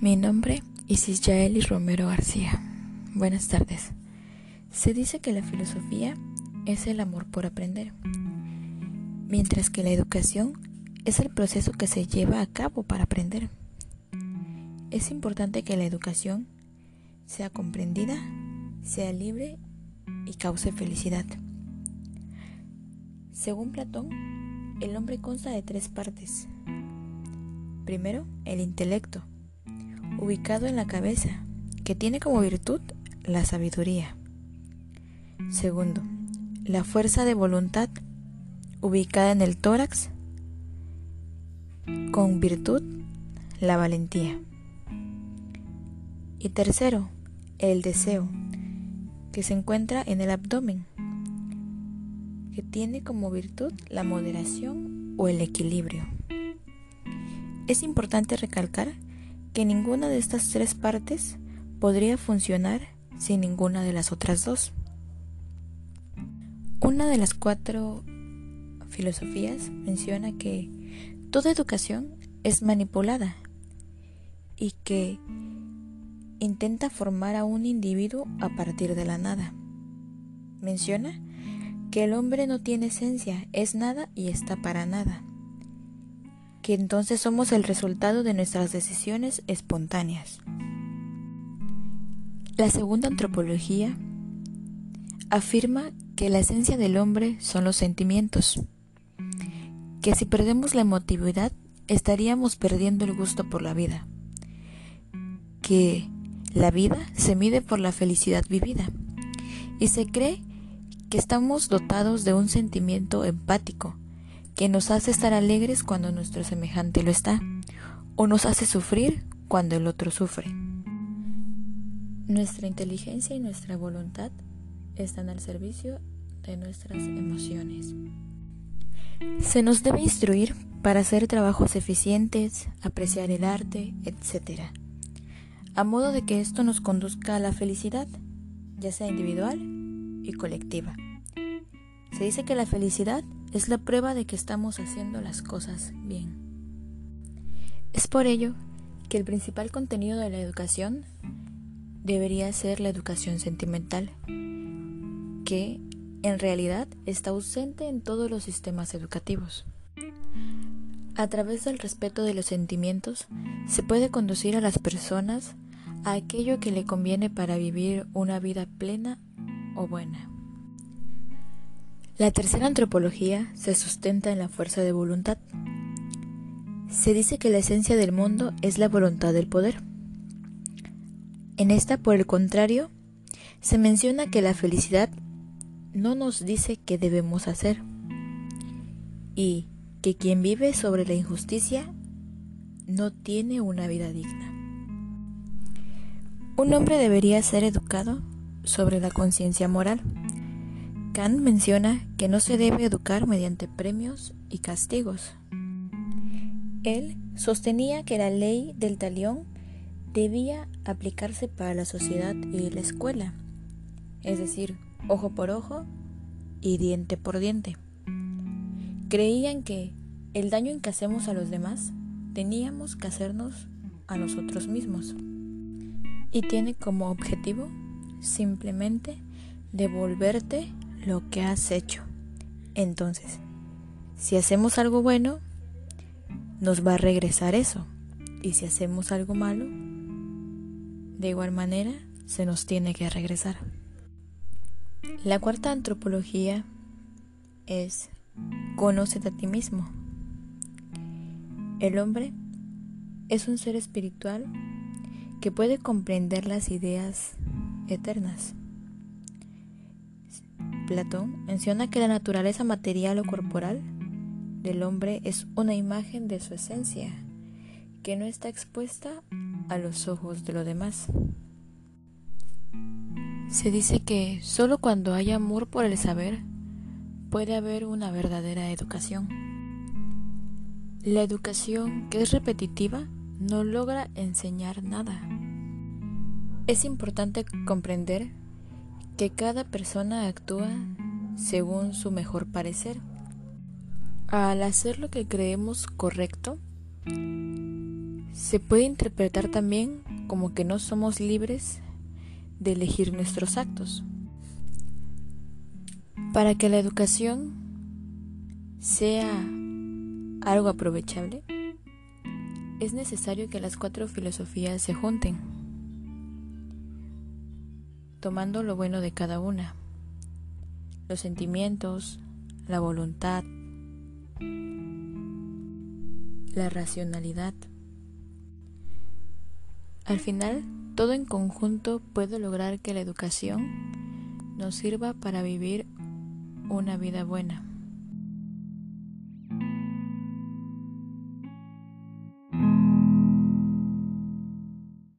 Mi nombre es Isyaeli Romero García. Buenas tardes. Se dice que la filosofía es el amor por aprender, mientras que la educación es el proceso que se lleva a cabo para aprender. Es importante que la educación sea comprendida, sea libre y cause felicidad. Según Platón, el hombre consta de tres partes. Primero, el intelecto ubicado en la cabeza, que tiene como virtud la sabiduría. Segundo, la fuerza de voluntad, ubicada en el tórax, con virtud la valentía. Y tercero, el deseo, que se encuentra en el abdomen, que tiene como virtud la moderación o el equilibrio. Es importante recalcar que ninguna de estas tres partes podría funcionar sin ninguna de las otras dos. Una de las cuatro filosofías menciona que toda educación es manipulada y que intenta formar a un individuo a partir de la nada. Menciona que el hombre no tiene esencia, es nada y está para nada que entonces somos el resultado de nuestras decisiones espontáneas. La segunda antropología afirma que la esencia del hombre son los sentimientos, que si perdemos la emotividad estaríamos perdiendo el gusto por la vida, que la vida se mide por la felicidad vivida y se cree que estamos dotados de un sentimiento empático, que nos hace estar alegres cuando nuestro semejante lo está, o nos hace sufrir cuando el otro sufre. Nuestra inteligencia y nuestra voluntad están al servicio de nuestras emociones. Se nos debe instruir para hacer trabajos eficientes, apreciar el arte, etc. A modo de que esto nos conduzca a la felicidad, ya sea individual y colectiva. Se dice que la felicidad es la prueba de que estamos haciendo las cosas bien. Es por ello que el principal contenido de la educación debería ser la educación sentimental, que en realidad está ausente en todos los sistemas educativos. A través del respeto de los sentimientos se puede conducir a las personas a aquello que le conviene para vivir una vida plena o buena. La tercera antropología se sustenta en la fuerza de voluntad. Se dice que la esencia del mundo es la voluntad del poder. En esta, por el contrario, se menciona que la felicidad no nos dice qué debemos hacer y que quien vive sobre la injusticia no tiene una vida digna. Un hombre debería ser educado sobre la conciencia moral Kant menciona que no se debe educar mediante premios y castigos. Él sostenía que la ley del talión debía aplicarse para la sociedad y la escuela, es decir, ojo por ojo y diente por diente. Creían que el daño en que hacemos a los demás teníamos que hacernos a nosotros mismos y tiene como objetivo simplemente devolverte lo que has hecho. Entonces, si hacemos algo bueno, nos va a regresar eso. Y si hacemos algo malo, de igual manera, se nos tiene que regresar. La cuarta antropología es conócete a ti mismo. El hombre es un ser espiritual que puede comprender las ideas eternas. Platón menciona que la naturaleza material o corporal del hombre es una imagen de su esencia, que no está expuesta a los ojos de los demás. Se dice que solo cuando hay amor por el saber puede haber una verdadera educación. La educación que es repetitiva no logra enseñar nada. Es importante comprender que cada persona actúa según su mejor parecer. Al hacer lo que creemos correcto, Se puede interpretar también como que no somos libres de elegir nuestros actos. Para que la educación sea algo aprovechable, es necesario que las cuatro filosofías se junten, tomando lo bueno de cada una, los sentimientos, la voluntad, la racionalidad. Al final, todo en conjunto puede lograr que la educación nos sirva para vivir una vida buena.